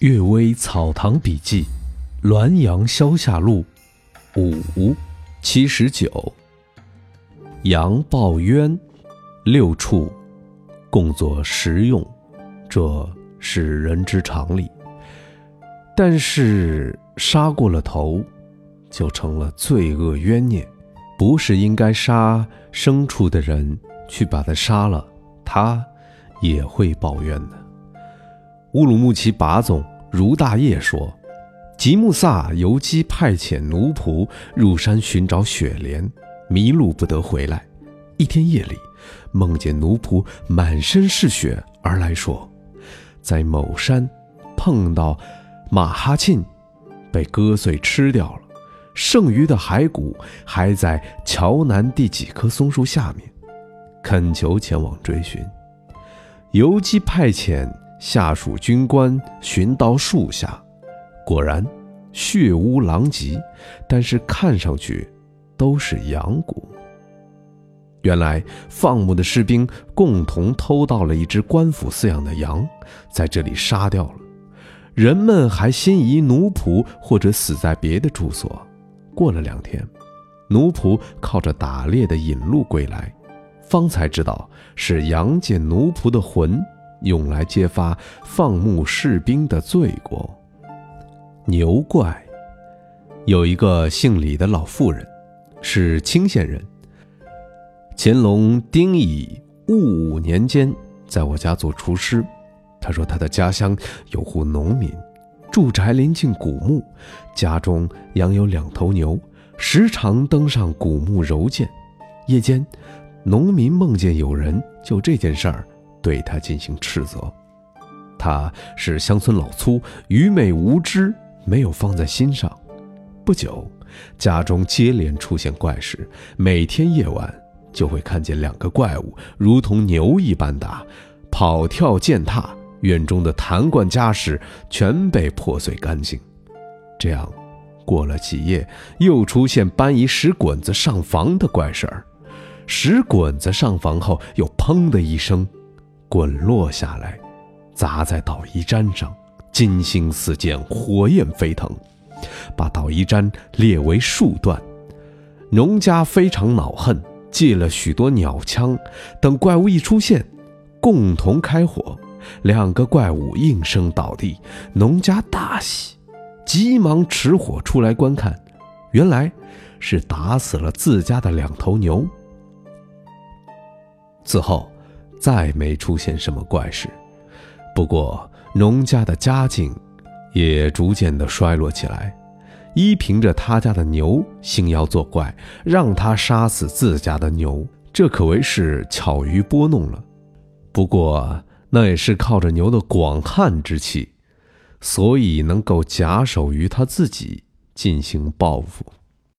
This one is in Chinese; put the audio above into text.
《岳微草堂笔记》，滦阳消夏录，五七十九。阳报冤，六处共作食用，这是人之常理。但是杀过了头，就成了罪恶冤孽，不是应该杀牲畜的人去把他杀了，他也会报冤的。乌鲁木齐把总如大业说：“吉木萨游击派遣奴仆入山寻找雪莲，迷路不得回来。一天夜里，梦见奴仆满身是血而来说，在某山碰到马哈沁，被割碎吃掉了，剩余的骸骨还在桥南第几棵松树下面，恳求前往追寻。游击派遣。”下属军官寻到树下，果然血污狼藉，但是看上去都是羊骨。原来放牧的士兵共同偷到了一只官府饲养的羊，在这里杀掉了。人们还心仪奴仆或者死在别的住所。过了两天，奴仆靠着打猎的引路归来，方才知道是羊见奴仆的魂。用来揭发放牧士兵的罪过。牛怪，有一个姓李的老妇人，是清县人。乾隆丁乙戊午年间，在我家做厨师。他说他的家乡有户农民，住宅临近古墓，家中养有两头牛，时常登上古墓揉见。夜间，农民梦见有人就这件事儿。对他进行斥责，他是乡村老粗，愚昧无知，没有放在心上。不久，家中接连出现怪事，每天夜晚就会看见两个怪物，如同牛一般大，跑跳践踏，院中的坛罐家什全被破碎干净。这样，过了几夜，又出现搬移石滚子上房的怪事儿。石滚子上房后，又砰的一声。滚落下来，砸在捣衣砧上，金星四溅，火焰飞腾，把捣衣砧裂为数段。农家非常恼恨，借了许多鸟枪，等怪物一出现，共同开火，两个怪物应声倒地。农家大喜，急忙持火出来观看，原来是打死了自家的两头牛。此后。再没出现什么怪事，不过农家的家境也逐渐的衰落起来。依凭着他家的牛兴妖作怪，让他杀死自家的牛，这可谓是巧于拨弄了。不过那也是靠着牛的广汉之气，所以能够假手于他自己进行报复。